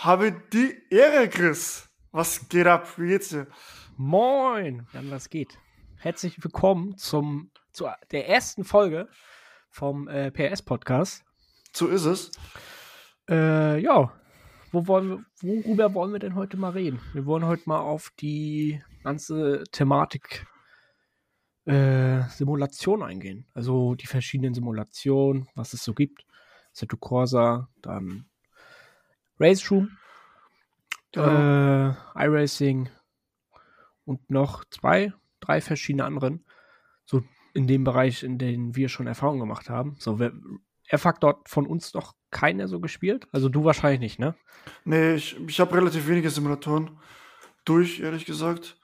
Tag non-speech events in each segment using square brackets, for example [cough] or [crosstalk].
Habe die Ehre, Chris. Was geht ab? Wie geht's dir? Moin, dann was geht? Herzlich willkommen zum zu der ersten Folge vom äh, PS Podcast. So ist es. Äh, ja, wo wollen wir, worüber wollen wir denn heute mal reden? Wir wollen heute mal auf die ganze Thematik äh, Simulation eingehen. Also die verschiedenen Simulationen, was es so gibt. Seto Corsa, dann Race Room, äh, iRacing und noch zwei, drei verschiedene anderen. So in dem Bereich, in dem wir schon Erfahrung gemacht haben. So, wer, R-Fact dort von uns noch keiner so gespielt? Also du wahrscheinlich nicht, ne? Nee, ich, ich habe relativ wenige Simulatoren durch, ehrlich gesagt.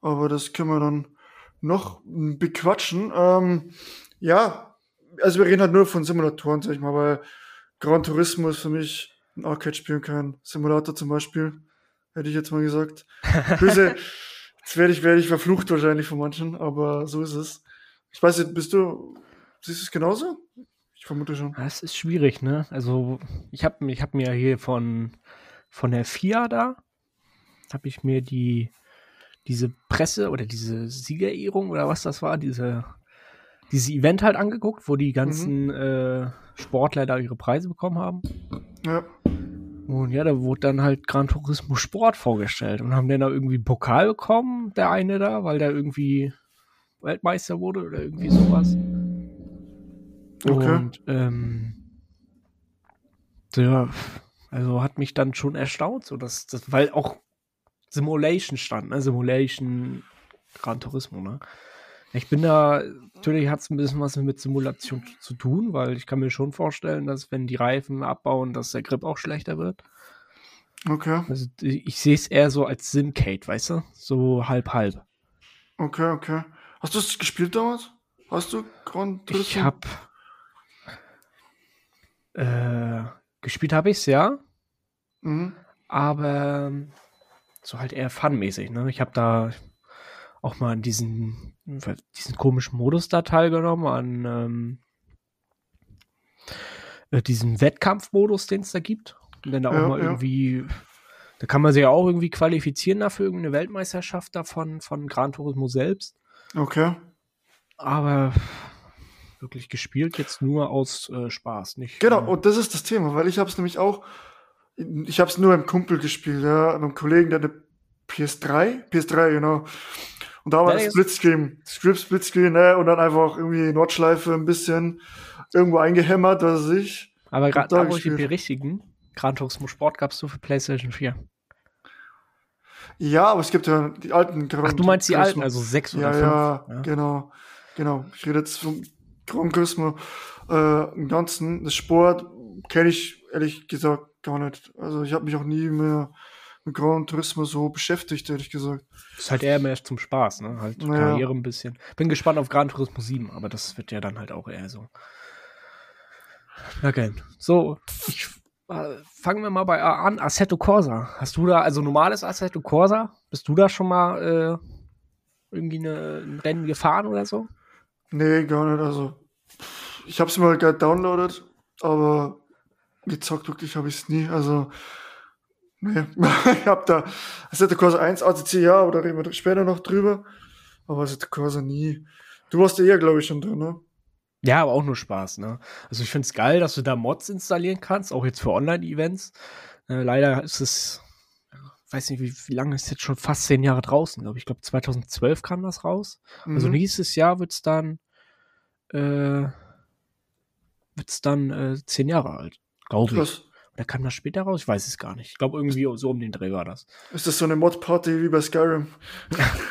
Aber das können wir dann noch bequatschen. Ähm, ja, also wir reden halt nur von Simulatoren, sag ich mal, weil Gran Turismo ist für mich ein Arcade-Spiel, kein Simulator zum Beispiel. Hätte ich jetzt mal gesagt. [laughs] Böse, jetzt werde ich, werde ich verflucht wahrscheinlich von manchen, aber so ist es. Ich weiß nicht, bist du, siehst du es genauso? Ich vermute schon. Das ist schwierig, ne? Also ich habe ich hab mir hier von, von der FIA da, habe ich mir die diese Presse oder diese Siegerehrung oder was das war, diese diese Event halt angeguckt, wo die ganzen äh, Sportler da ihre Preise bekommen haben. Ja. Und ja, da wurde dann halt Gran Turismo Sport vorgestellt und haben dann da irgendwie einen Pokal bekommen, der eine da, weil der irgendwie Weltmeister wurde oder irgendwie sowas. Okay. Und ähm, ja, also hat mich dann schon erstaunt, so dass das, weil auch Simulation stand, ne? Simulation Gran Turismo, ne? Ich bin da, natürlich hat es ein bisschen was mit Simulation zu tun, weil ich kann mir schon vorstellen, dass wenn die Reifen abbauen, dass der Grip auch schlechter wird. Okay. Also ich sehe es eher so als Simcade, weißt du? So halb halb. Okay, okay. Hast du es gespielt damals? Hast du Gran Turismo? Ich hab äh, gespielt habe ich's ja, Mhm. aber ähm, so halt eher funmäßig, ne? Ich habe da auch mal an diesen diesen komischen Modus da teilgenommen, an ähm, äh, diesen Wettkampfmodus, den es da gibt. Und dann da auch Ja, mal ja. irgendwie, da kann man sich ja auch irgendwie qualifizieren dafür, irgendeine Weltmeisterschaft davon von Gran Turismo selbst. Okay. Aber wirklich gespielt jetzt nur aus äh, Spaß, nicht. Genau, äh, und das ist das Thema, weil ich habe es nämlich auch, ich habe es nur im Kumpel gespielt, ja, einem Kollegen, der eine PS3, PS3, genau. Und da war Ja, jetzt- Splitscreen, Script Splitscreen, ne, und dann einfach irgendwie Nordschleife ein bisschen irgendwo eingehämmert, was weiß ich. aber gerade da wo ich berichtigen, Gran Turismo Sport gab es nur für PlayStation 4. Ja, aber es gibt ja die alten Gran Ach, du meinst die Turismo. alten, also sechs Ja, oder ja, fünf. genau, genau. Ich rede jetzt vom Gran Turismo äh, im Ganzen. Das Sport kenne ich ehrlich gesagt gar nicht. Also ich habe mich auch nie mehr mit Gran Turismo so beschäftigt, ehrlich gesagt. Ist halt eher mehr zum Spaß, ne? Halt Ja. Karriere ein bisschen. Bin gespannt auf Gran Turismo 7, aber das wird ja dann halt auch eher so. Okay. So, ich, äh, fangen wir mal bei A an. Assetto Corsa. Hast du da, also normales Assetto Corsa? Bist du da schon mal äh, irgendwie eine, ein Rennen gefahren oder so? Nee, gar nicht. Also ich habe es mal gerade downloadet, aber gezockt wirklich habe ich es nie. Also nee, [laughs] ich habe da Assetto Corsa 1 ACC ja, aber da reden wir später noch drüber. Aber Assetto Corsa nie. Du warst ja eher, glaube ich, schon drin, ne? Ja, aber auch nur Spaß, ne? Also ich find's geil, dass du da Mods installieren kannst, auch jetzt für Online-Events. Äh, leider ist es, weiß nicht, wie, wie lange ist jetzt schon fast zehn Jahre draußen, glaube ich. Ich glaube 2012 kam das raus. Also Mhm. nächstes Jahr wird's dann, äh, wird's dann äh, zehn Jahre alt, glaube ich. Oder kam das später raus? Ich weiß es gar nicht. Ich glaube irgendwie so um den Dreh war das. Ist das so eine Mod-Party wie bei Skyrim? [laughs] [laughs]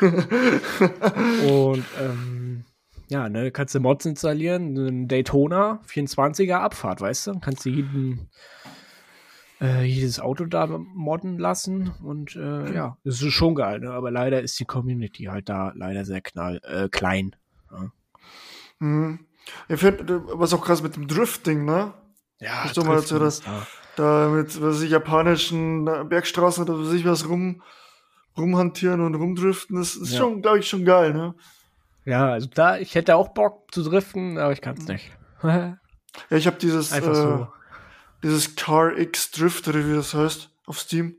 Und ähm, ja, ne, kannst du Mods installieren, einen Daytona 24er Abfahrt, weißt du? Kannst du jeden, äh, jedes Auto da modden lassen und äh, ja, das ist schon geil, ne? Aber leider ist die Community halt da leider sehr knall, äh, klein. Mhm. Ich finde, was auch krass mit dem Drifting, ne? Ja, du mal erzählt, dass- ist da. Mit, was ich, japanischen Bergstraßen oder was ich was rum, rumhantieren und rumdriften, das ist Ja. schon, glaube ich, schon geil, ne? Ja, also da, ich hätte auch Bock zu driften, aber ich kann es nicht. [laughs] Ja, ich habe dieses, Einfach äh, so. dieses Car X Drift oder wie das heißt. auf Steam.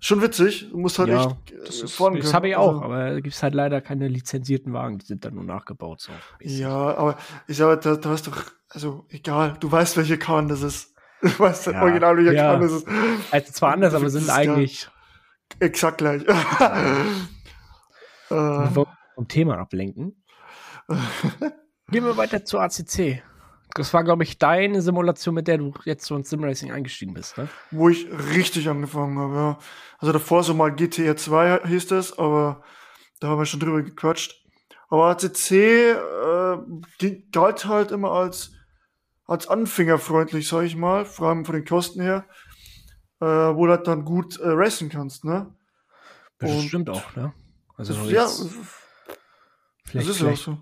Schon witzig. Du musst halt Ja, echt äh, Das, ist- fahren das habe ich auch, Also, aber da gibt es halt leider keine lizenzierten Wagen, die sind dann nur nachgebaut. So. ja, aber ich sage, da, da hast doch, also egal, du weißt, welche Kahn das ist. [laughs] Weißt Ja. original, welcher Ja. Das ist. Also zwar anders, aber sind eigentlich Exakt gleich. Wir [laughs] äh, wollen vom Thema ablenken. [laughs] Gehen wir weiter zur ACC. Das war, glaube ich, deine Simulation, mit der du jetzt so ins Simracing eingestiegen bist, ne? wo ich richtig angefangen habe, ja. Also davor so mal GTR 2 hieß das, aber da haben wir schon drüber gequatscht. Aber ACC äh, galt halt immer als, als anfängerfreundlich, sag ich mal, vor allem von den Kosten her, äh, wo du halt dann gut äh, racen kannst, ne? Das Und- stimmt auch, ne? Also ja, jetzt, das vielleicht, ist ja auch vielleicht, so.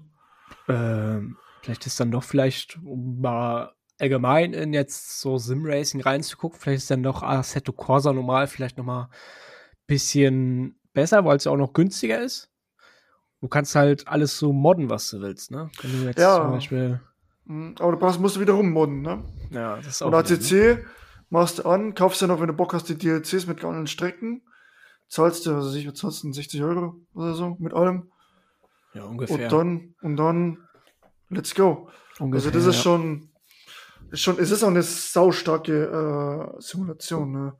ähm, vielleicht ist dann doch vielleicht, um mal allgemein in jetzt so Simracing reinzugucken, vielleicht ist dann doch Assetto Corsa normal vielleicht noch mal ein bisschen besser, weil es ja auch noch günstiger ist. Du kannst halt alles so modden, was du willst, ne? Wenn du jetzt Ja. zum Beispiel, Aber du brauchst, musst du wieder rummodden, ne? ja, das ist auch Und wieder, ne? ACC machst du an, kaufst dann noch, wenn du Bock hast, die DLCs mit allen Strecken. Zahlst du, weiß ich, zahlst du, 60 Euro oder so mit allem. ja, ungefähr. Und dann, und dann, let's go. ungefähr also das ist ja. schon, ist schon, es ist auch eine saustarke äh, Simulation, ne?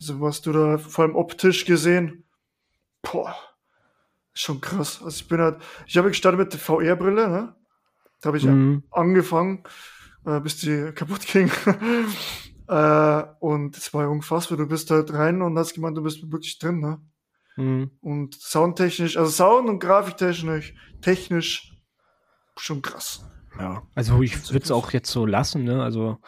Also was du da vor allem optisch gesehen, boah, schon krass. Also ich bin halt, ich habe gestartet mit der VR-Brille, ne? Da habe ich Mhm. angefangen, äh, bis die [laughs] kaputt ging. äh, und es war unfassbar. Du bist halt rein und hast gemeint, du bist wirklich drin, ne? Mhm. Und soundtechnisch, also Sound- und Grafiktechnisch, technisch schon krass. Ja, also ich würde es auch jetzt so lassen, ne? Also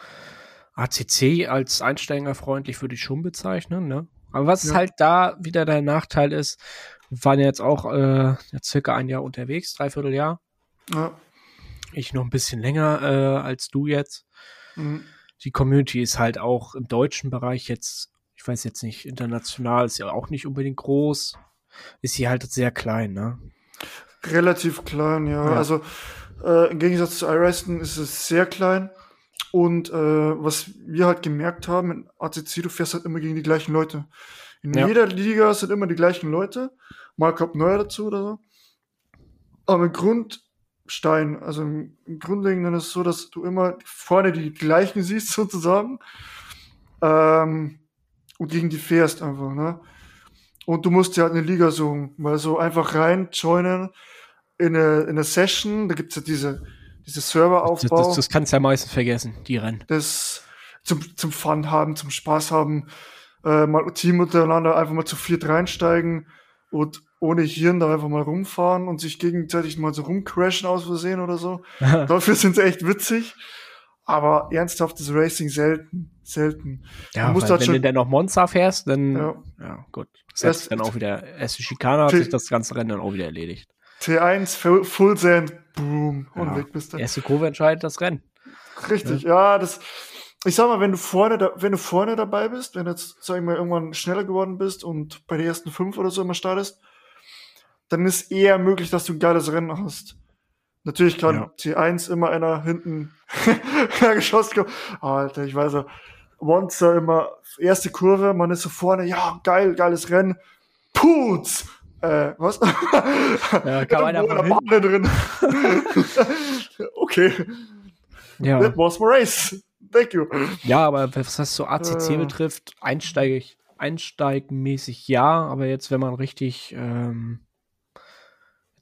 ACC als einsteigerfreundlich würde ich schon bezeichnen, ne? Aber was Ja. halt da wieder der Nachteil ist, wir waren ja jetzt auch äh, ja, circa ein Jahr unterwegs, dreiviertel Jahr. Ja. Ich noch ein bisschen länger äh, als du jetzt. Mhm. Die Community ist halt auch im deutschen Bereich jetzt, ich weiß jetzt nicht, international ist ja auch nicht unbedingt groß. Ist hier halt sehr klein, ne? Relativ klein, ja. Ja. Also äh, im Gegensatz zu iReston ist es sehr klein. Und äh, was wir halt gemerkt haben, in ACC, du fährst halt immer gegen die gleichen Leute. In Ja. jeder Liga sind immer die gleichen Leute. Mal kommt neuer dazu oder so. Aber im Grundstein, also im, im Grundlegenden ist es so, dass du immer vorne die gleichen [laughs] siehst, sozusagen. Ähm, und gegen die fährst einfach, ne? Und du musst dir halt eine Liga suchen, weil so einfach rein joinen in eine, in eine Session, da gibt's ja diese, diese Das, Serveraufbau, das, das, das kannst du ja meistens vergessen, die Rennen. zum, zum Fun haben, zum Spaß haben, äh, mal Team untereinander einfach mal zu viert reinsteigen und ohne Hirn da einfach mal rumfahren und sich gegenseitig mal so rumcrashen aus Versehen oder so. [laughs] Dafür sind sie echt witzig. Aber ernsthaftes Racing selten, selten. Ja, weil wenn schon- du dann noch Monster fährst, dann, ja, Ja. gut. Das Erst- dann auch wieder, erst die Schikane hat sich das ganze Rennen dann auch wieder erledigt. T1, Full, Sand, boom, und Ja. weg bist du. Erste Kurve entscheidet das Rennen. Richtig, ja. das. Ich sag mal, wenn du vorne, da, wenn du vorne dabei bist, wenn du jetzt, sag ich mal, irgendwann schneller geworden bist und bei den ersten fünf oder so immer startest, dann ist eher möglich, dass du ein geiles Rennen hast. Natürlich kann Ja. T1 immer einer hinten [laughs] geschossen kommen. Alter, ich weiß ja, Monster immer, erste Kurve, man ist so vorne, ja, geil, geiles Rennen. Putz! Äh, was? Ja, kam [laughs] einer von Bahn drin. [laughs] okay. Ja. That was my race. Thank you. ja, aber was das so ACC Äh. betrifft, einsteig, einsteigmäßig ja, aber jetzt, wenn man richtig ähm,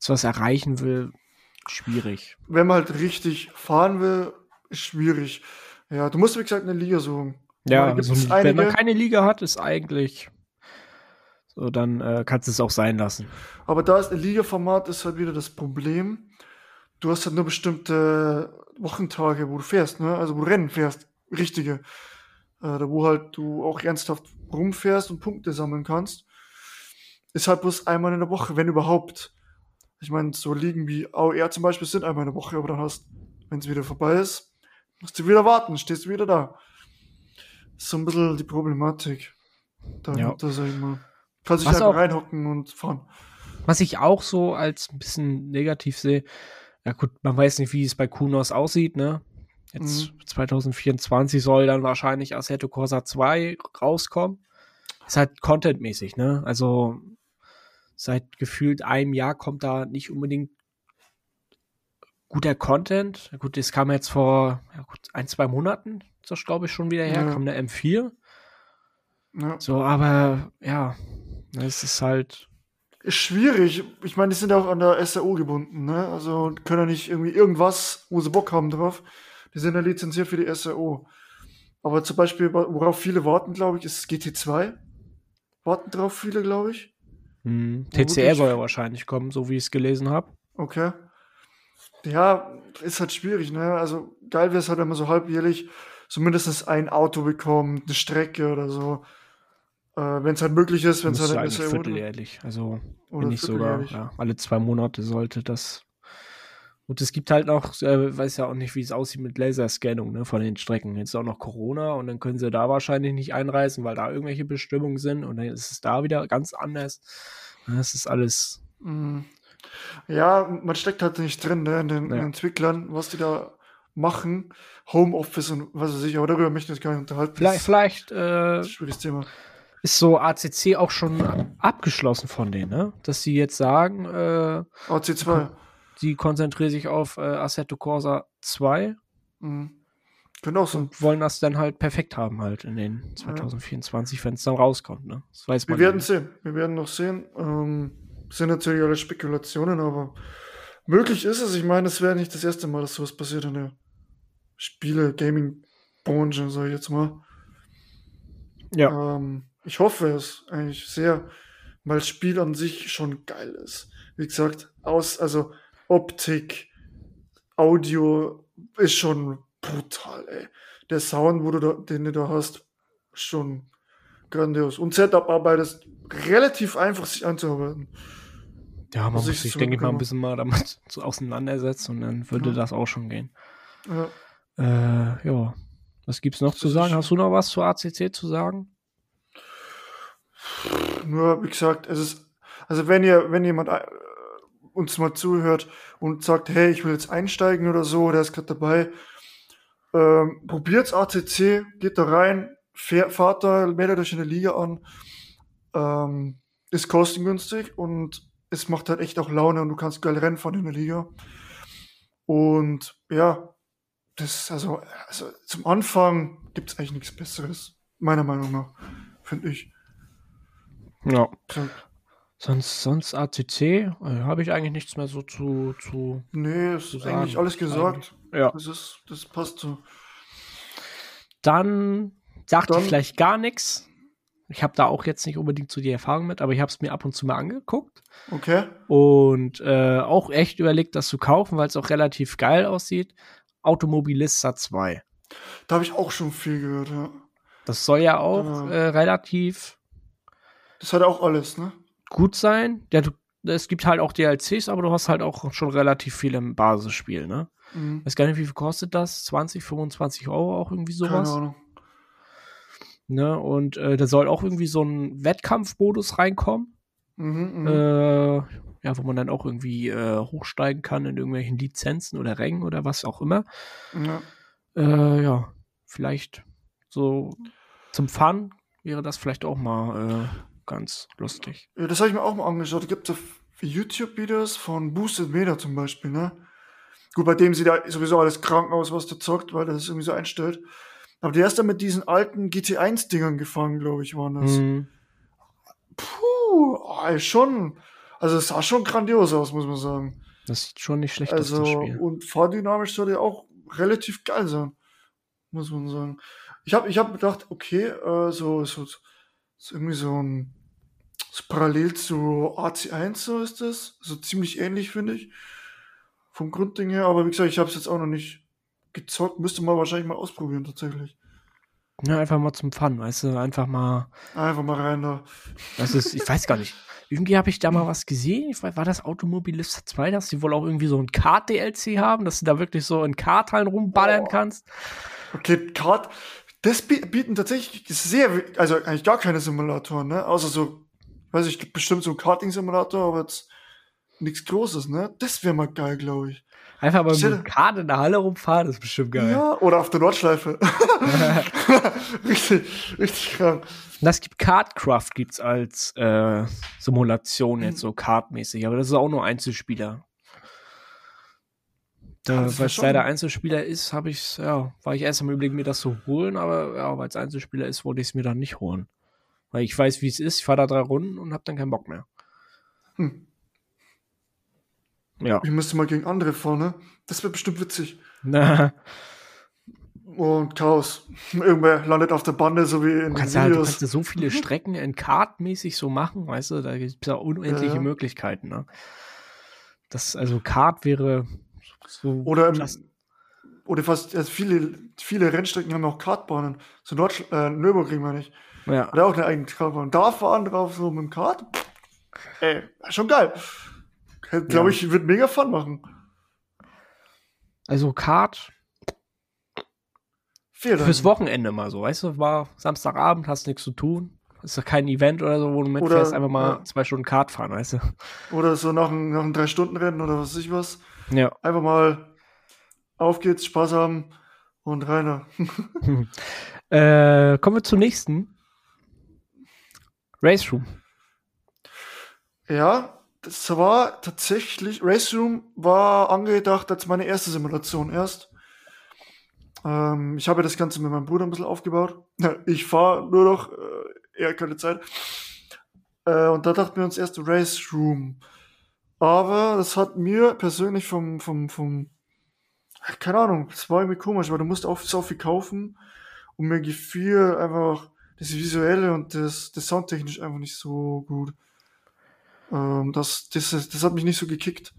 jetzt was erreichen will, schwierig. Wenn man halt richtig fahren will, ist schwierig. Ja, du musst, wie gesagt, eine Liga suchen. Ja, also, wenn man einige. keine Liga hat, ist eigentlich so, dann äh, kannst du es auch sein lassen. Aber da ist ein Liga-Format ist halt wieder das Problem. Du hast halt nur bestimmte Wochentage, wo du fährst, ne? Also wo du Rennen fährst, richtige. Äh, wo halt du auch ernsthaft rumfährst und Punkte sammeln kannst. Ist halt bloß einmal in der Woche, wenn überhaupt. Ich meine, so Ligen wie AOR zum Beispiel sind einmal in der Woche, aber dann hast, wenn es wieder vorbei ist, musst du wieder warten, stehst du wieder da. Ist so ein bisschen die Problematik. Dahinter, sag ich mal. Kannst dich einfach reinhocken und fahren. Was ich auch so als ein bisschen negativ sehe, ja gut, man weiß nicht, wie es bei Kunos aussieht, ne? Jetzt mhm. 2024 soll dann wahrscheinlich Assetto Corsa 2 rauskommen. Ist halt contentmäßig, ne? Also seit gefühlt einem Jahr kommt da nicht unbedingt guter Content. Gut, das kam jetzt vor ja ein, zwei Monaten, das glaube ich schon wieder her, ja. kam der M4. Ja. So, aber ja, es ist halt. Ist schwierig. Ich meine, die sind ja auch an der SAO gebunden, ne? Also können ja nicht irgendwie irgendwas, wo sie Bock haben drauf. Die sind ja lizenziert für die SAO. Aber zum Beispiel, worauf viele warten, glaube ich, ist GT2. Warten drauf viele, glaube ich. Hm. TCR soll ja wahrscheinlich kommen, so wie ich es gelesen habe. Okay. Ja, ist halt schwierig, ne? Also geil wäre es halt, wenn man so halbjährlich so mindestens ein Auto bekommt, eine Strecke oder so. Äh, wenn es halt möglich ist, wenn es halt eigentlich vierteljährlich, also wenn nicht sogar ja, alle zwei Monate sollte das. Und es gibt halt noch, äh, weiß ja auch nicht, wie es aussieht mit Laserscannung ne, von den Strecken. Jetzt ist auch noch Corona und dann können sie da wahrscheinlich nicht einreisen, weil da irgendwelche Bestimmungen sind und dann ist es da wieder ganz anders. Das ist alles. Mhm. Ja, man steckt halt nicht drin, ne, in den, ja. Entwicklern, was die da machen. Homeoffice und was weiß ich, aber darüber möchte ich jetzt gar nicht unterhalten. Vielleicht, vielleicht äh, schwieriges Thema. Ist so ACC auch schon abgeschlossen von denen, ne? Dass sie jetzt sagen, äh, AC2. Sie konzentrieren sich auf äh, Assetto Corsa 2. Mhm. Auch so. Und wollen das dann halt perfekt haben, halt in den 2024, ja. wenn es dann rauskommt, ne? Das weiß man Wir werden nicht. sehen. Wir werden noch sehen. Ähm, sind natürlich alle Spekulationen, aber möglich ist es. Ich meine, es wäre nicht das erste Mal, dass sowas passiert in der Spiele, Gaming-Branche, sag ich jetzt mal. Ja. Ähm, ich hoffe es eigentlich sehr, weil das Spiel an sich schon geil ist. Wie gesagt, aus, also Optik, Audio ist schon brutal, ey. Der Sound, wo du da, den du da hast, schon grandios. Und Setup-Arbeit ist relativ einfach, sich anzuarbeiten. Ja, man muss sich, denke ich mal, ein bisschen mal damit [laughs] so auseinandersetzen und dann würde ja. das auch schon gehen. Ja. Äh, ja. Was gibt's noch das zu sagen? Hast du noch was zu ACC zu sagen? Nur, wie gesagt, es ist, also wenn ihr, wenn jemand uns mal zuhört und sagt, hey, ich will jetzt einsteigen oder so, der ist gerade dabei, ähm, probiert's ACC, geht da rein, fahrt da, meldet euch in der Liga an, ähm, ist kostengünstig und es macht halt echt auch Laune und du kannst geil Rennen fahren in der Liga. Und ja, das, also, also zum Anfang gibt es eigentlich nichts Besseres, meiner Meinung nach, finde ich. Ja. Sonst, sonst ACC äh, habe ich eigentlich nichts mehr so zu. zu nee, ist zu eigentlich alles gesagt. Ja. Das, ist, das passt so. Dann sagt Dann, vielleicht gar nichts. Ich habe da auch jetzt nicht unbedingt so die Erfahrung mit, aber ich habe es mir ab und zu mal angeguckt. Okay. Und äh, auch echt überlegt, das zu kaufen, weil es auch relativ geil aussieht. Automobilista 2. Da habe ich auch schon viel gehört, ja. Das soll ja auch ja. Äh, relativ. Das hat auch alles, ne? Gut sein. Ja, du, es gibt halt auch DLCs, aber du hast halt auch schon relativ viel im Basisspiel, ne? Mhm. Weiß gar nicht, wie viel kostet das? 20, 25 Euro auch irgendwie sowas? Keine Ahnung. Ne? Und äh, da soll auch irgendwie so ein Wettkampfmodus reinkommen. Mhm, mhm, äh, ja, wo man dann auch irgendwie äh, hochsteigen kann in irgendwelchen Lizenzen oder Rängen oder was auch immer. Ja, äh, ja vielleicht so zum Fun wäre das vielleicht auch mal äh, ganz lustig. Ja, das habe ich mir auch mal angeschaut. Da gibt es YouTube-Videos von Boosted Meter zum Beispiel, ne? Gut, bei dem sieht da sowieso alles krank aus, was der zockt, weil das irgendwie so einstellt. Aber der ist dann mit diesen alten GT1-Dingern gefangen, glaube ich, waren das. Mhm. Puh, oh, schon. Also es sah schon grandios aus, muss man sagen. Das sieht schon nicht schlecht also, aus, Spiel. Und fahrdynamisch soll der auch relativ geil sein, muss man sagen. Ich habe ich hab gedacht, okay, äh, so, so, so irgendwie so ein so parallel zu AC1 so ist das. So ziemlich ähnlich, finde ich. Vom Grundding her, aber wie gesagt, ich habe es jetzt auch noch nicht gezockt. Müsste man wahrscheinlich mal ausprobieren, tatsächlich. Ja, einfach mal zum Fun, weißt du, einfach mal. Einfach mal rein da. Das ist, ich weiß gar nicht. Irgendwie habe ich da mal was gesehen. Ich weiß, war das Automobilista 2, dass die wohl auch irgendwie so ein Kart-DLC haben, dass du da wirklich so in Karthallen rumballern oh. kannst? Okay, Kart, das bieten tatsächlich sehr, also eigentlich gar keine Simulatoren, ne? Außer so, weiß ich, bestimmt so ein Karting-Simulator, aber jetzt nichts Großes, ne? Das wäre mal geil, glaube ich. Einfach mal mit dem Kart in der Halle rumfahren, das ist bestimmt geil. Ja, oder auf der Nordschleife. [laughs] richtig, richtig krank. Das gibt Kartcraft gibt's als äh, Simulation jetzt so kartmäßig, aber das ist auch nur Einzelspieler. Da, weil es leider Einzelspieler ist, habe ich ja, war ich erst am überlegen, mir das zu holen, aber ja, weil es Einzelspieler ist, wollte ich es mir dann nicht holen. Weil ich weiß, wie es ist, ich fahre da drei Runden und habe dann keinen Bock mehr. Hm. Ja. Ich müsste mal gegen andere fahren, ne? Das wäre bestimmt witzig. Na, Und Chaos. Irgendwer landet auf der Bande, so wie in du den kannst ja, du Videos. kannst ja so viele Strecken in kartmäßig so machen, weißt du, da gibt es ja unendliche Ja, ja. Möglichkeiten, ne? Das, also Kart wäre so Oder, im, klasse. oder fast also viele, viele Rennstrecken haben auch Kartbahnen. So Nord äh, Nürburgring, meine ich. Ja. Hat auch eine eigene Kartbahn. Da fahren drauf so mit dem Kart. Ey, schon geil. Glaube Ja. ich, wird mega Fun machen. Also Kart fürs Wochenende mal so, weißt du, war Samstagabend, hast nichts zu tun. Ist doch kein Event oder so, wo du Oder, mitfährst, einfach mal ja. zwei Stunden Kart fahren, weißt du? Oder so nach einem, nach einem Drei-Stunden-Rennen oder was weiß ich was. Ja. Einfach mal auf geht's, Spaß haben und rein. [laughs] Äh, kommen wir zum nächsten. Race Room. Ja, das war tatsächlich, Race Room war angedacht als meine erste Simulation erst. Ähm, ich habe das Ganze mit meinem Bruder ein bisschen aufgebaut. [laughs] Ich fahre nur noch, äh, er keine Zeit. Äh, und da dachten wir uns erst Race Room. Aber das hat mir persönlich vom, vom, vom, keine Ahnung, das war irgendwie komisch, weil du musst auch so viel kaufen und mir gefiel einfach das Visuelle und das, das Soundtechnisch einfach nicht so gut. Ähm, das, das, das hat mich nicht so gekickt.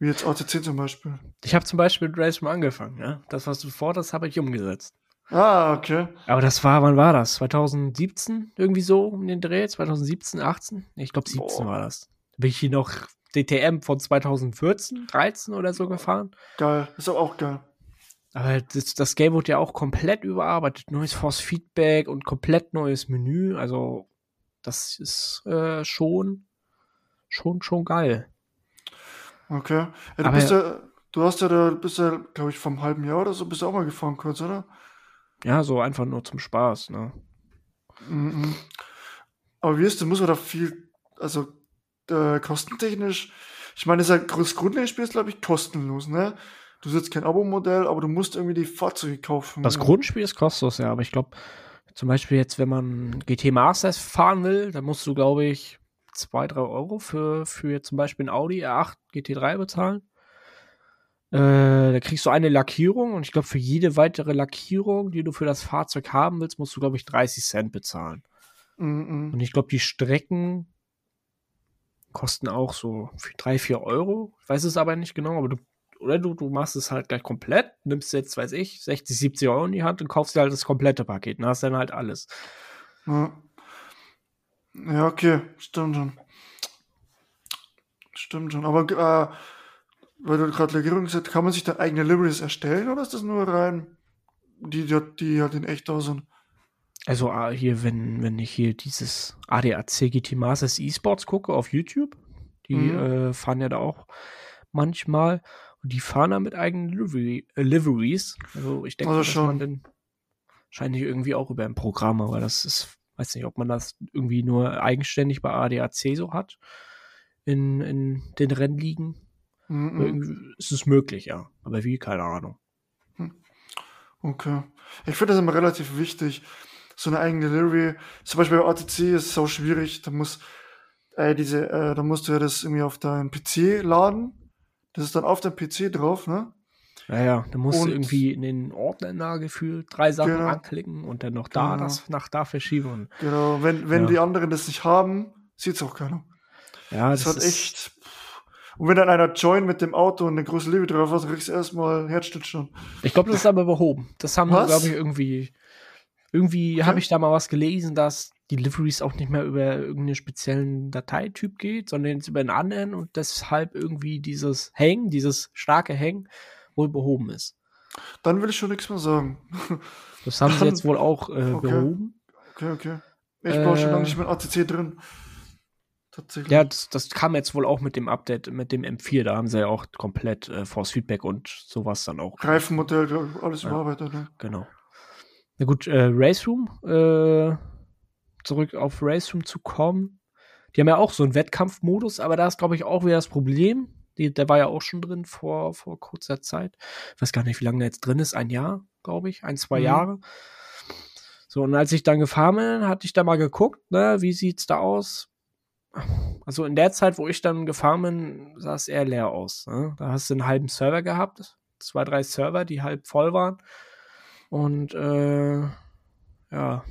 Wie jetzt ATC zum Beispiel. Ich habe zum Beispiel mit Race Room angefangen, ja. Das, was du forderst, habe ich umgesetzt. Ah, okay. Aber das war, wann war das? 2017? Irgendwie so um den Dreh? 2017, 18? Nee, Ich glaube 17 Boah. war das. Bin ich hier noch DTM von 2014, 13 oder so gefahren? Geil. Ist aber auch geil. Aber das, das Game wurde ja auch komplett überarbeitet. Neues Force Feedback und komplett neues Menü. Also, das ist äh, schon, schon, schon geil. Okay. Ja, du bist ja, du hast ja da, bist ja, glaube ich, vom halben Jahr oder so, bist du auch mal gefahren kurz, oder? Ja, so einfach nur zum Spaß, ne? Mhm. Aber wie ist, du musst man da viel, also äh, kostentechnisch, ich meine, das, Grundspiel ist, glaube ich, kostenlos, ne? Du sitzt kein Abo-Modell, aber du musst irgendwie die Fahrzeuge kaufen. Das Grundspiel ist kostenlos, ja, aber ich glaube, zum Beispiel jetzt, wenn man GT Masters fahren will, dann musst du, glaube ich, 2, 3 Euro für, für zum Beispiel ein Audi R8 GT3 bezahlen. Äh, da kriegst du eine Lackierung und ich glaube, für jede weitere Lackierung, die du für das Fahrzeug haben willst, musst du, glaube ich, 30 Cent bezahlen. Mhm. Und ich glaube, die Strecken kosten auch so 3, 4 Euro. Ich weiß es aber nicht genau, aber du, oder du, du machst es halt gleich komplett, nimmst jetzt, weiß ich, 60, 70 Euro in die Hand und kaufst dir halt das komplette Paket und hast dann halt alles. Ja. ja, okay, stimmt schon. Stimmt schon. Aber äh, weil du gerade Legierung gesagt kann man sich dann eigene Liveries erstellen oder ist das nur rein, die, die, die halt in echt da sind? Also ah, hier, wenn, wenn ich hier dieses ADAC GT Masters eSports gucke auf YouTube, die Mhm. äh, fahren ja da auch manchmal und die fahren da mit eigenen Livery, äh, Liveries. Also ich denke, Also dass schon. man dann wahrscheinlich irgendwie auch über ein Programm, aber das ist, weiß nicht, ob man das irgendwie nur eigenständig bei ADAC so hat in, in den Rennligen. Mhm. Ist es möglich, ja. Aber wie, keine Ahnung. Okay. Ich finde das immer relativ wichtig. So eine eigene Livery. Zum Beispiel bei ATC ist es auch schwierig. Da muss, äh, diese, äh, da musst du ja das irgendwie auf deinen PC laden. Das ist dann auf deinem PC drauf, ne? Naja, da musst Und- du irgendwie in den Ordner gefühlt drei Sachen Genau. anklicken und dann noch da Genau. das nach da verschieben. Genau. Wenn, wenn Ja. die anderen das nicht haben, sieht's auch keiner. ja, Das, das, hat echt. Und wenn dann einer joint mit dem Auto und eine große Liebe drauf hat, kriegst du erstmal Herzstillstand. Ich glaube, das ist aber behoben. Das haben, Was? glaube ich, irgendwie. Irgendwie Okay. habe ich da mal was gelesen, dass die Liveries auch nicht mehr über irgendeinen speziellen Dateityp geht, sondern jetzt über einen anderen und deshalb irgendwie dieses Hängen, dieses starke Hängen wohl behoben ist. Dann will ich schon nichts mehr sagen. [laughs] Das haben sie Dann- jetzt wohl auch äh, okay. behoben. Okay, okay. Ich brauche schon Äh. lange nicht mehr ACC drin. Tatsächlich. Ja, das, das kam jetzt wohl auch mit dem Update, mit dem M4. Da haben sie ja auch komplett äh, Force Feedback und sowas dann auch. Reifenmodell, alles Ja. überarbeitet. Ne? Genau. Na gut, äh, Race Room, äh, zurück auf Race Room zu kommen. Die haben ja auch so einen Wettkampfmodus, aber da ist, glaube ich, auch wieder das Problem. Die, der war ja auch schon drin vor, vor kurzer Zeit. Ich weiß gar nicht, wie lange der jetzt drin ist. Ein Jahr, glaube ich. Ein, zwei Mhm. Jahre. So, und als ich dann gefahren bin, hatte ich da mal geguckt, ne, wie sieht's da aus? Also in der Zeit, wo ich dann gefahren bin, sah es eher leer aus. Ne? Da hast du einen halben Server gehabt, zwei, drei Server, die halb voll waren. Und äh, ja,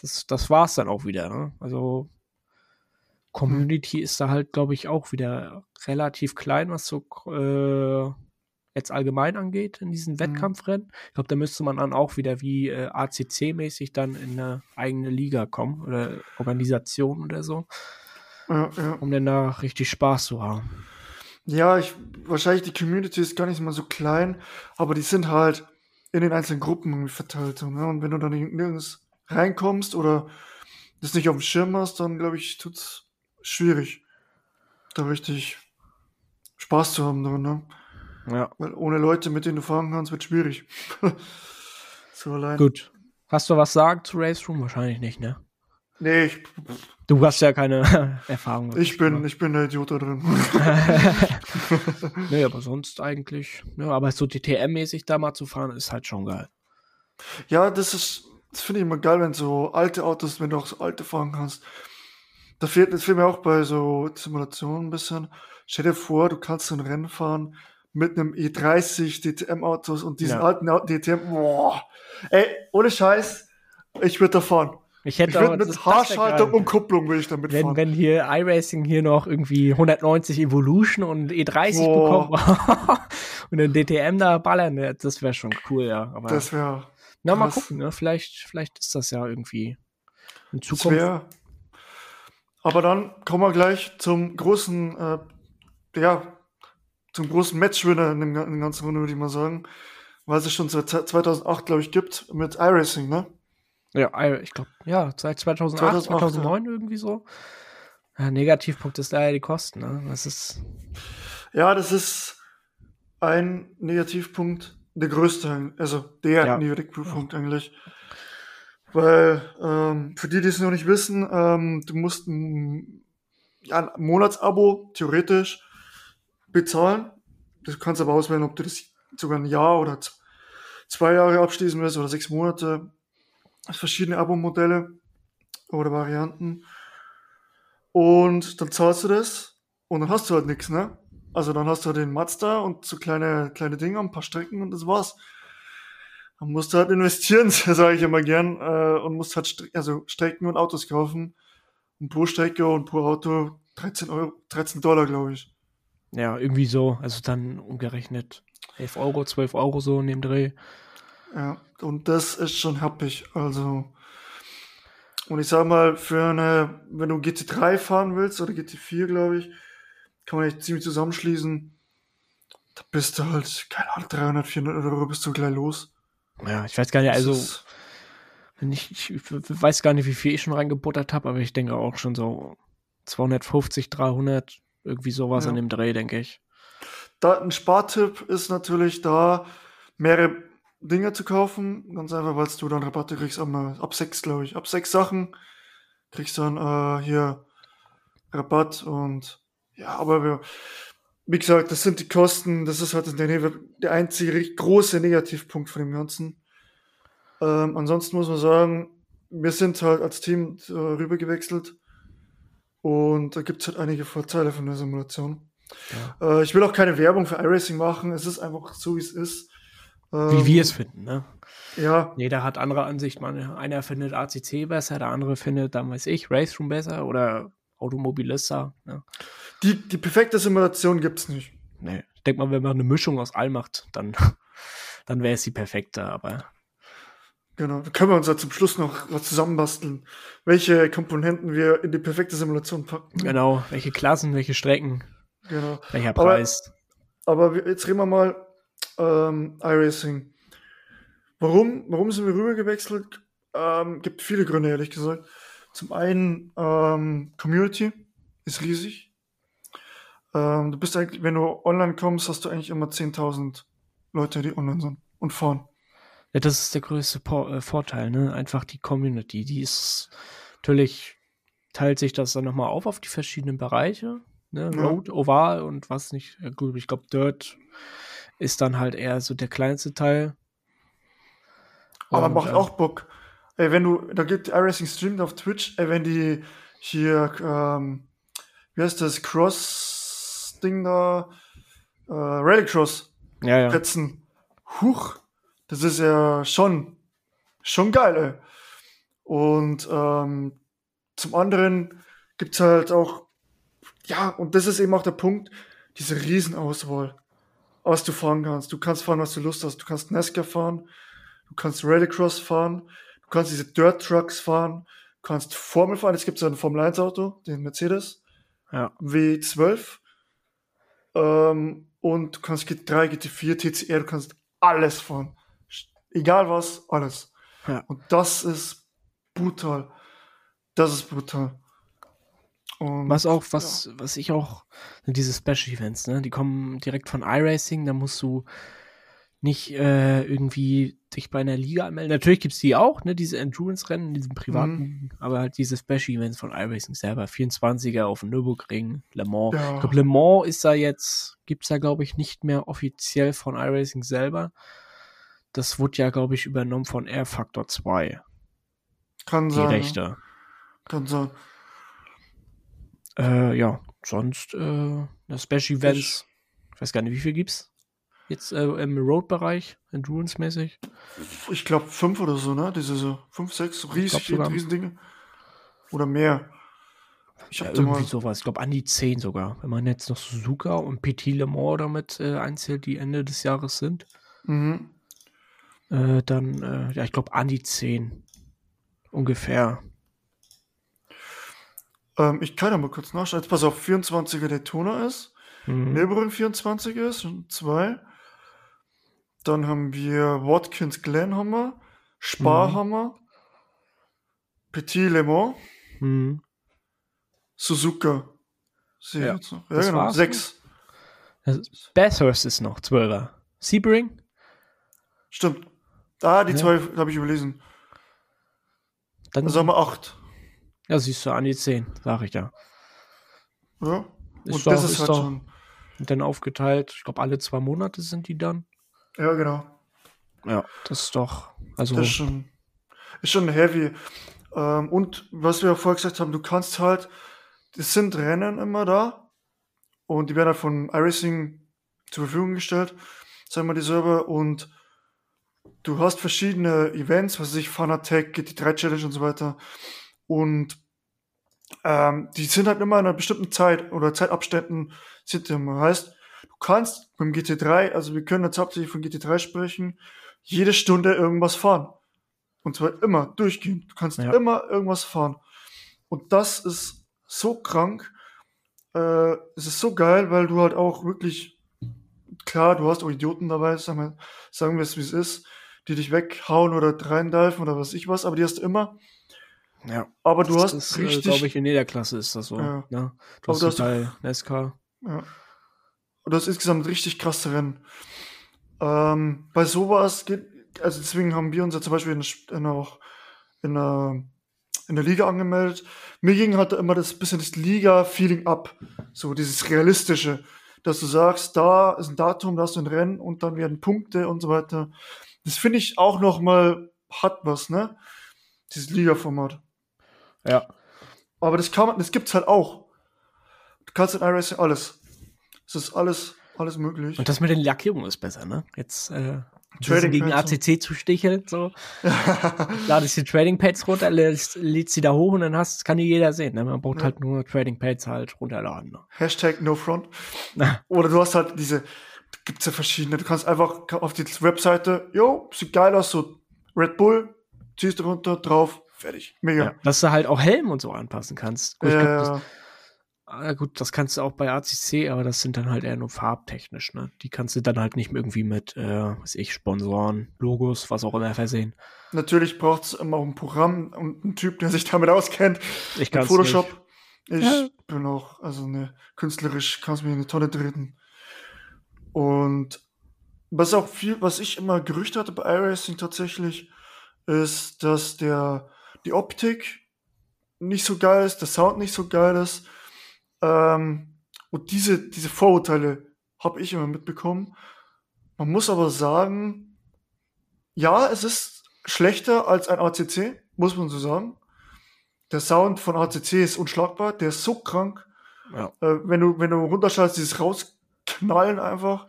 das, das war's dann auch wieder. Ne? Also Community ist da halt, glaube ich, auch wieder relativ klein, was so äh, jetzt allgemein angeht in diesen Wettkampfrennen. Ich glaube, da müsste man dann auch wieder wie äh, ACC-mäßig dann in eine eigene Liga kommen oder Organisation oder so, Ja, ja. um dann da richtig Spaß zu haben. Ja, ich, wahrscheinlich die Community ist gar nicht mal so klein, aber die sind halt in den einzelnen Gruppen verteilt. Ne? Und wenn du dann nirg- nirgends reinkommst oder das nicht auf dem Schirm hast, dann glaube ich, tut's schwierig, da richtig Spaß zu haben drin, ne? Ja, Weil ohne Leute, mit denen du fahren kannst, wird schwierig. [laughs] so allein. gut. Hast du was sagen zu Race Room? Wahrscheinlich nicht, ne? Nee, ich, Du hast ja keine [laughs] Erfahrung. ich bin, ich bin der Idiot da drin. [laughs] nee, aber sonst eigentlich. Ja, aber so DTM-mäßig da mal zu fahren, ist halt schon geil. Ja, das ist, das finde ich immer geil, wenn so alte Autos, wenn du auch so alte fahren kannst. Da fehlt, das fehlt mir auch bei so Simulationen ein bisschen. Stell dir vor, du kannst so ein Rennen fahren mit einem E30 DTM-Autos und diesen Ja. alten DTM. Boah. Ey, ohne Scheiß, ich würde da fahren. Ich Ich hätte würde auch, mit das- das wär Haarschaltung und Kupplung will ich da wenn, mitfahren. wenn hier iRacing hier noch irgendwie 190 Evolution und E30 Boah. bekommt [laughs] und den DTM da ballern, das wäre schon cool, ja. Aber das wäre, na, mal gucken, ne? Vielleicht, vielleicht ist das ja irgendwie in das Zukunft. wäre. Aber dann kommen wir gleich zum großen, äh, ja, zum großen Matchwinner in, dem, in der ganzen Runde, würde ich mal sagen. Weil es schon seit 2008, glaube ich, gibt mit iRacing, ne? Ja, ich glaube, ja, seit 2008, 2008, 2009 irgendwie so. Ja, Negativpunkt ist daher die Kosten, ne? Das ist, Ja, das ist ein Negativpunkt, der größte, also der Ja. Negativpunkt eigentlich. Weil, ähm, für die, die es noch nicht wissen, ähm, du musst ein, ja, ein Monatsabo theoretisch bezahlen. Du kannst aber auswählen, ob du das sogar ein Jahr oder zwei Jahre abschließen willst oder sechs Monate. Verschiedene Abo-Modelle oder Varianten. Und dann zahlst du das und dann hast du halt nichts, ne? Also dann hast du den Mazda und so kleine, kleine Dinge, ein paar Strecken und das war's. Dann musst du halt investieren, [laughs] sage ich immer gern, äh, und musst halt Stre also Strecken und Autos kaufen. Und pro Strecke und pro Auto 13 Euro, 13 Dollar, glaube ich. ja, irgendwie so. Also dann umgerechnet 11 Euro, 12 Euro so in dem Dreh. Ja, und das ist schon happig. Also, und ich sag mal, für eine, wenn du GT3 fahren willst oder GT4, glaube ich, kann man echt ziemlich zusammenschließen. Da bist du halt, keine Ahnung, 300, 400 Euro bist du gleich los. Ja, ich weiß gar nicht, also wenn ich, ich weiß gar nicht, wie viel ich schon reingebuttert habe, aber ich denke auch schon so 250, 300, irgendwie sowas Ja. an dem Dreh, denke ich. Da ein Spartipp ist natürlich da, mehrere Dinge zu kaufen. Ganz einfach, weil du dann Rabatte kriegst ab, ab sechs, glaube ich. Ab sechs Sachen kriegst du dann äh, hier Rabatt und ja, aber wir, wie gesagt, das sind die Kosten, das ist halt der, der einzige große Negativpunkt von dem Ganzen. Ähm, ansonsten muss man sagen, wir sind halt als Team äh, rübergewechselt und da gibt es halt einige Vorteile von der Simulation. Äh, ich will auch keine Werbung für iRacing machen. Es ist einfach so, wie es ist. Wie Ähm, wir es finden, ne? Ja, Jeder hat andere Ansicht. Man, einer findet ACC besser, der andere findet, dann weiß ich, Race Room besser oder Automobilista. Ne? die, die perfekte Simulation gibt's nicht. Nee. Ich denke mal, wenn man eine Mischung aus allem macht, dann, [laughs] dann wäre es die perfekte, aber Genau. Da können wir uns ja zum Schluss noch was zusammenbasteln, welche Komponenten wir in die perfekte Simulation packen. genau, welche Klassen, welche Strecken, Genau. welcher Aber- Preis. Aber wir, jetzt reden wir mal ähm, iRacing. Warum, warum sind wir rüber gewechselt? Ähm, gibt viele Gründe, ehrlich gesagt. Zum einen ähm, Community. ist riesig. Ähm, du bist eigentlich, wenn du online kommst, hast du eigentlich immer 10.000 Leute, die online sind und fahren. Ja, das ist der größte äh, Vorteil, ne? Einfach die Community. Die ist natürlich, teilt sich das dann nochmal auf auf die verschiedenen Bereiche. Ne? Ja. Road, Oval und was nicht. Ja, gut, ich glaube, Dirt ist dann halt eher so der kleinste Teil. Aber Und, macht äh, auch Bock. Ey, wenn du, da gibt iRacing streamt auf Twitch, ey, wenn die hier, ähm, wie heißt das, Cross-Ding da, äh, Rallycross Ja, ja. petzen. Huch, das ist ja schon, schon geil, ey. Und ähm, zum anderen gibt's halt auch, ja, und das ist eben auch der Punkt, diese Riesenauswahl, was du fahren kannst. Du kannst fahren, was du Lust hast. Du kannst NASCAR fahren, du kannst Rallycross fahren, du kannst diese Dirt Trucks fahren, du kannst Formel fahren. Es gibt so ein Formel 1 Auto, den Mercedes ja. W12. Ähm, und du kannst GT3, GT4, TCR, du kannst alles fahren. Egal was, alles. Ja. Und das ist brutal. Das ist brutal. Und Was auch, was, was ich auch, diese Special Events, ne, die kommen direkt von iRacing, da musst du nicht äh, irgendwie dich bei einer Liga anmelden. Natürlich gibt's die auch, ne, diese Endurance-Rennen, diesen privaten, aber halt diese Special Events von iRacing selber, 24er auf dem Nürburgring, Le Mans. Ja. Ich glaube, Le Mans ist da jetzt, gibt's da, glaube ich, nicht mehr offiziell von iRacing selber. Das wurde ja, glaube ich, übernommen von Air Factor 2, kann die sein. ja. Rechte. Kann sein. Äh, ja, sonst äh, Special Events. Ich weiß gar nicht, wie viel gibt's jetzt äh, im Road-Bereich, Endurance-mäßig? Ich glaube fünf oder so, ne? Diese so fünf, sechs, riesig, Riesendinge. Oder mehr. Ich Ja, irgendwie mal. sowas. Ich glaube an die 10 sogar. Wenn man jetzt noch Suzuka und Petit Le Mans damit äh, einzählt, die Ende des Jahres sind, Mhm. äh, dann, äh, ja, ich glaube an die 10. Ungefähr. Ähm, ich kann ja mal kurz nachschauen. Jetzt pass auf, 24er Daytona ist. Mhm. Nürburgring 24 ist. Und zwei. Dann haben wir Watkins Glen haben wir. Spa Mhm. haben wir. Petit Le Mans. Mhm. Suzuka. Sehe Ja. jetzt noch. Ja, Das genau. Sechs. Bathurst ist noch 12er. Sebring? Stimmt. Ah, die Ja. zwei habe ich überlesen. Dann, Also haben wir acht. Ja, siehst du, an die 10, sag ich ja. Ja. Ist Und doch- das ist, ist halt doch- schon. Und dann aufgeteilt, ich glaube, alle zwei Monate sind die dann. Ja, genau. Ja, das ist doch, also, Das ist schon, ist schon heavy. Ähm, und was wir ja vorher gesagt haben, du kannst halt, es sind Rennen immer da und die werden halt von iRacing zur Verfügung gestellt, sagen wir die Server, und du hast verschiedene Events, was weiß ich, Fanatec, GT3 Challenge und so weiter. Und ähm, die sind halt immer in einer bestimmten Zeit oder Zeitabständen sind immer. Heißt, du kannst beim GT3, also wir können jetzt hauptsächlich von GT3 sprechen, jede Stunde irgendwas fahren. Und zwar immer, durchgehend. Du kannst Ja. immer irgendwas fahren. Und das ist so krank. Äh, es ist so geil, weil du halt auch wirklich, klar, du hast auch Idioten dabei, sagen wir, sagen wir es wie es ist, die dich weghauen oder reindalfen oder was ich was, aber die hast du immer. Ja. Aber du das hast ist, äh, richtig. glaube ich, in jeder Klasse ist das so. Ja. Ne? Aber Du hast du hast- bei NASCAR. Ja. Und das ist insgesamt richtig krasse Rennen. Ähm, bei sowas geht, also deswegen haben wir uns ja zum Beispiel in, der- in, auch in, der, in der Liga angemeldet. Mir ging halt immer das bisschen das Liga-Feeling ab. So dieses Realistische. Dass du sagst, da ist ein Datum, da hast du ein Rennen und dann werden Punkte und so weiter. Das finde ich auch noch mal hat was, ne? Dieses Liga-Format. Ja. Aber das kann man, das gibt's halt auch. Du kannst in iRacing alles. Es ist alles, alles möglich. Und das mit den Lackierungen ist besser, ne? Jetzt äh, Trading gegen ACC zu sticheln, so. [laughs] Ladest die Trading Pads runter, lädst, lädst sie da hoch und dann hast, kann die jeder sehen. Ne? Man braucht Ja. halt nur Trading Pads halt runterladen. Ne? Hashtag NoFront. Oder du hast halt diese, gibt's ja verschiedene. Du kannst einfach auf die Webseite, jo, sieht geil aus, so Red Bull, ziehst du runter, drauf, fertig. Mega. Ja. Dass du halt auch Helm und so anpassen kannst. Gut, Ja, glaub, das, ja, ah, gut, das kannst du auch bei ACC, aber das sind dann halt eher nur farbtechnisch. Ne? Die kannst du dann halt nicht irgendwie mit, äh, was ich, Sponsoren, Logos, was auch immer versehen. Natürlich braucht's immer auch ein Programm und einen Typ, der sich damit auskennt. Ich Mit kann's Photoshop. Nicht. Ich Ja. bin auch, also ne, künstlerisch kannst du mir in die Tonne treten. Und was auch viel, was ich immer Gerüchte hatte bei iRacing tatsächlich, ist, dass der, die Optik nicht so geil ist, der Sound nicht so geil ist. Ähm, und diese, diese Vorurteile habe ich immer mitbekommen. Man muss aber sagen, ja, es ist schlechter als ein ACC, muss man so sagen. Der Sound von ACC ist unschlagbar, der ist so krank. Ja. Äh, wenn du, wenn du runterschaltest, dieses Rausknallen einfach.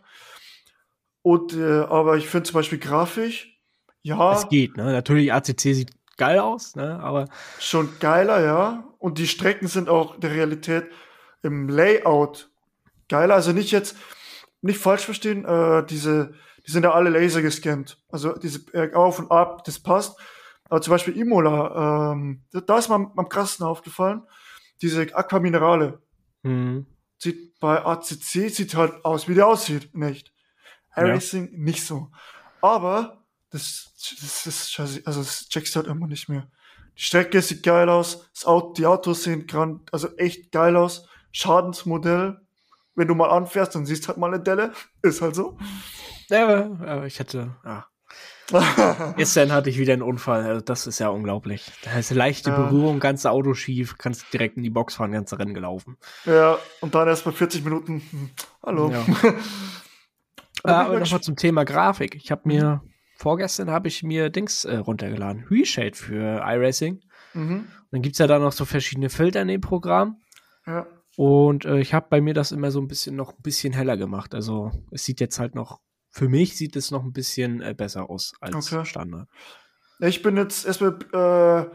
Und, äh, aber ich finde zum Beispiel grafisch, ja, Es geht, ne? Natürlich, ACC sieht geil aus, ne? Aber schon geiler, ja. Und die Strecken sind auch der Realität im Layout geiler. Also nicht jetzt, nicht falsch verstehen, äh, diese, die sind ja alle laser gescannt. Also diese Bergauf und ab, das passt. Aber zum Beispiel Imola, ähm, da, ist mir am, am krassesten aufgefallen. Diese Aquaminerale hm, sieht bei ACC sieht halt aus, wie der aussieht, nicht. Ja. iRacing nicht so. Aber das, das ist scheiße, also das checkst du halt immer nicht mehr. Die Strecke sieht geil aus, das Auto, die Autos sehen grand, also echt geil aus. Schadensmodell. Wenn du mal anfährst, dann siehst du halt mal eine Delle. [laughs] Ist halt so. ja, aber ich hatte, ja. [laughs] Gestern hatte ich wieder einen Unfall. Also das ist ja unglaublich. Da ist eine leichte Ja. Berührung, ganze Auto schief, kannst direkt in die Box fahren, ganze Rennen gelaufen. ja, und dann erst bei 40 Minuten. hm, Hallo. Ja. [laughs] Aber mal nochmal zum Thema Grafik. Ich habe mir, vorgestern habe ich mir Dings äh, runtergeladen. Reshade für iRacing. Mhm. Dann gibt's ja da noch so verschiedene Filter in dem Programm. Ja. Und äh, ich habe bei mir das immer so ein bisschen noch ein bisschen heller gemacht. Also es sieht jetzt halt noch, für mich sieht es noch ein bisschen äh, besser aus als Okay. Standard. Ich bin jetzt erstmal, äh,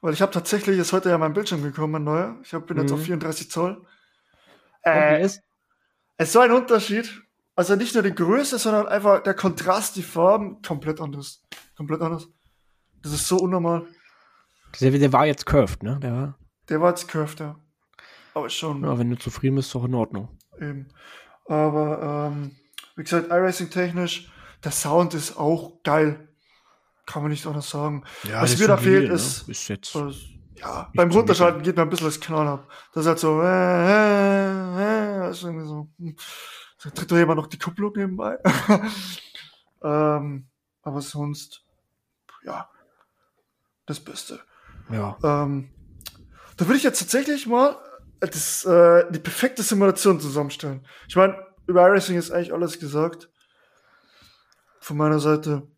weil ich habe tatsächlich, ist heute ja mein Bildschirm gekommen, ein neuer. Ich hab, bin jetzt Mhm. auf 34 Zoll. Und wie Äh, es ist so ein Unterschied. Also nicht nur die Größe, sondern einfach der Kontrast, die Farben, komplett anders. Komplett anders. Das ist so unnormal. Der, der war jetzt curved, ne? Der war, Der war jetzt curved, ja. Aber schon ja, wenn du zufrieden bist, ist doch in Ordnung. eben. Aber, ähm, wie gesagt, iRacing technisch, der Sound ist auch geil. Kann man nicht anders sagen. Ja, Was mir da fehlt, ne? ist, ist jetzt. Das, ja, beim Runterschalten geht mir ein bisschen das Knall ab. Das ist halt so, äh, äh, äh, das ist irgendwie so, hm. Da tritt doch jemand noch die Kupplung nebenbei. [laughs] ähm, aber sonst, ja, das Beste. Ja. Ähm, da würde ich jetzt tatsächlich mal das, äh, die perfekte Simulation zusammenstellen. Ich meine, über iRacing ist eigentlich alles gesagt. Von meiner Seite.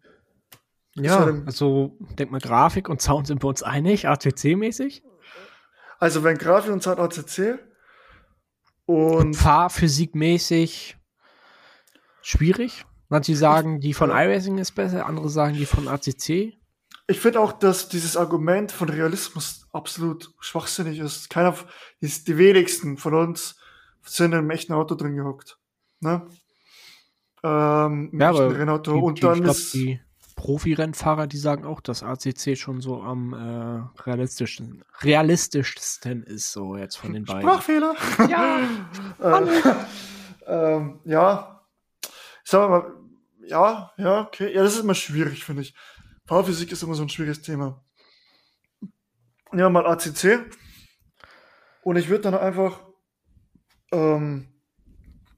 Ja, halt also denk mal, Grafik und Sound sind wir uns einig, ATC-mäßig. Also, wenn Grafik und Sound ACC und Fahrphysik-mäßig schwierig. Manche sagen, die von iRacing ist besser, andere sagen, die von ACC. Ich finde auch, dass dieses Argument von Realismus absolut schwachsinnig ist. Keiner, ist die wenigsten von uns sind in einem echten Auto drin gehockt. Ne? Ähm, Ja, aber. Die, Und die, dann glaub, ist, die Profi-Rennfahrer, die sagen auch, dass ACC schon so am äh, realistischsten, realistischsten ist, so jetzt von den beiden. Sprachfehler. Ja, [laughs] äh, ähm, ja. Ich sag mal, ja, ja, okay. Ja, das ist immer schwierig, finde ich. Fahrphysik ist immer so ein schwieriges Thema. Nehmen wir mal ACC. Und ich würde dann einfach, ähm,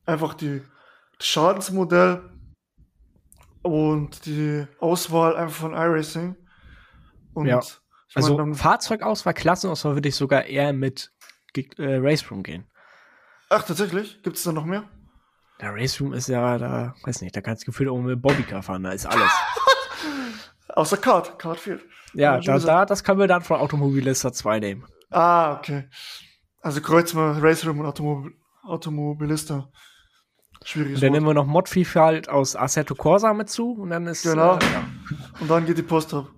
einfach die das Schadensmodell und die Auswahl einfach von iRacing. Und Ja. also mein, dann, Fahrzeugauswahl, Klassenauswahl würde ich sogar eher mit äh, Race Room gehen. ach, tatsächlich? Gibt es da noch mehr? Der Race Room ist ja, da, weiß nicht, da kannst du gefühlt auch mit Bobbycar fahren, da ist alles. [laughs] Außer Kart. Kart fehlt. Ja, da, da, das können wir dann von Automobilista 2 nehmen. Ah, okay. Also kreuzen wir Race Room und Automobil Automobilista. Schwieriges Und dann Wort. nehmen wir noch Modvielfalt aus Assetto Corsa mit zu und dann ist Genau. äh, ja. Und dann geht die Post ab.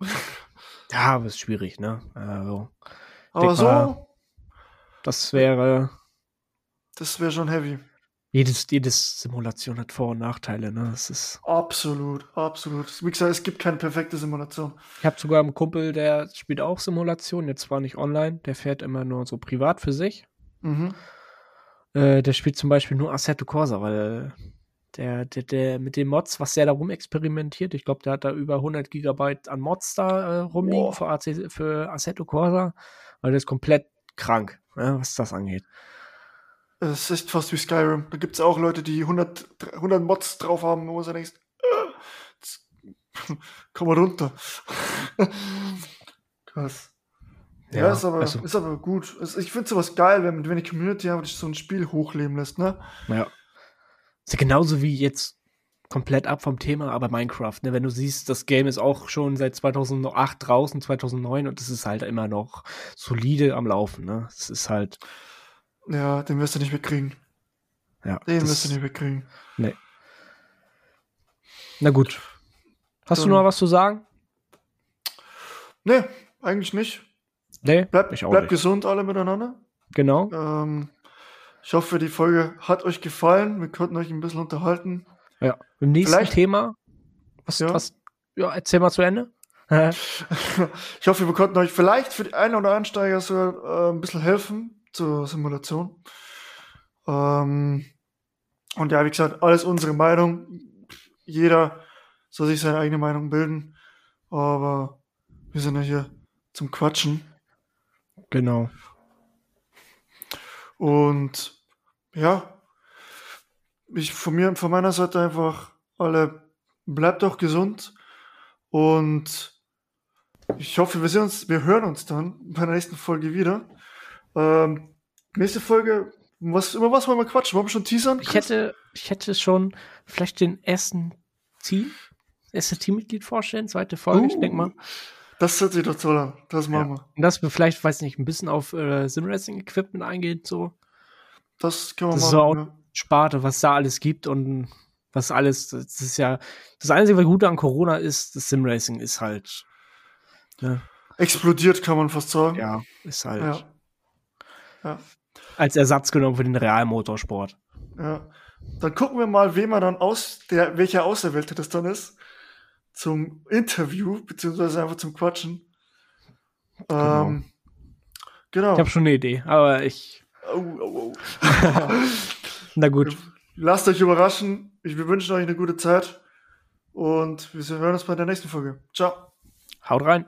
[laughs] ja, aber ist schwierig, ne? Also, Aber so, mal. das wäre das wäre schon heavy. jedes jedes Simulation hat Vor- und Nachteile, ne? Das ist Absolut, absolut. Wie gesagt, es gibt keine perfekte Simulation. Ich habe sogar einen Kumpel, der spielt auch Simulation, jetzt zwar nicht online, der fährt immer nur so privat für sich. Mhm. Äh, der spielt zum Beispiel nur Assetto Corsa, weil der, der, der mit den Mods, was der da rum experimentiert, ich glaube, der hat da über 100 Gigabyte an Mods da äh, rumliegen für, AC, für Assetto Corsa, weil der ist komplett krank. ja, was das angeht. Es ist echt fast wie Skyrim. Da gibt es auch Leute, die 100, 100 Mods drauf haben, wo so denkt, äh, [laughs] komm mal runter. [laughs] Krass. Ja, Ja, ist, aber, also- ist aber gut. Ich finde sowas geil, wenn, wenn die Community einfach so ein Spiel hochleben lässt, ne? Ja. Ist ja genauso wie jetzt komplett ab vom Thema, aber Minecraft, ne? Wenn du siehst, das Game ist auch schon seit 2008 draußen, 2009 und es ist halt immer noch solide am Laufen, ne? Es ist halt, Ja, den wirst du nicht wegkriegen. ja. Den wirst du nicht wegkriegen. Na gut. Hast du Dann- noch was zu sagen? Nee, eigentlich nicht. Nee, Bleibt ich auch bleib nicht. gesund alle miteinander. Genau. Ähm, ich hoffe, die Folge hat euch gefallen. Wir konnten euch ein bisschen unterhalten. Ja. Im nächsten Vielleicht- Thema. Was, Ja. was, ja, erzähl mal zu Ende. [laughs] Ich hoffe, wir konnten euch vielleicht für die einen oder Ansteiger so äh, ein bisschen helfen zur Simulation. Ähm, und ja, wie gesagt, alles unsere Meinung. Jeder soll sich seine eigene Meinung bilden. Aber wir sind ja hier zum Quatschen. Genau. Und ja, ich von mir, von meiner Seite einfach alle bleibt auch gesund und ich hoffe, wir sehen uns, wir hören uns dann bei der nächsten Folge wieder. Ähm, nächste Folge, was, über was wollen wir quatschen? Wollen wir schon teasern? Ich hätte, ich hätte schon vielleicht den ersten Team, erste Teammitglied vorstellen, zweite Folge, ich Uh, denke mal. Das hört sich doch toll an. Das machen wir. Und dass wir vielleicht, weiß nicht, ein bisschen auf äh, Simracing-Equipment eingeht, so Das können wir Das ist machen. so ja. Sparte, was da alles gibt und was alles, das ist ja, das einzige, was Gute an Corona ist, das Simracing ist halt, ja, Explodiert, kann man fast sagen. ja ist halt Ja. Ja. als Ersatz genommen für den Realmotorsport. Ja. Dann gucken wir mal, wem er dann aus, der, welcher Auserwählte das dann ist, zum Interview, beziehungsweise einfach zum Quatschen. Genau. Ähm, genau. Ich habe schon eine Idee, aber ich, Oh, oh, oh. na gut, Lasst euch überraschen. Ich, wir wünschen euch eine gute Zeit. Und wir hören uns bei der nächsten Folge. Ciao. haut rein.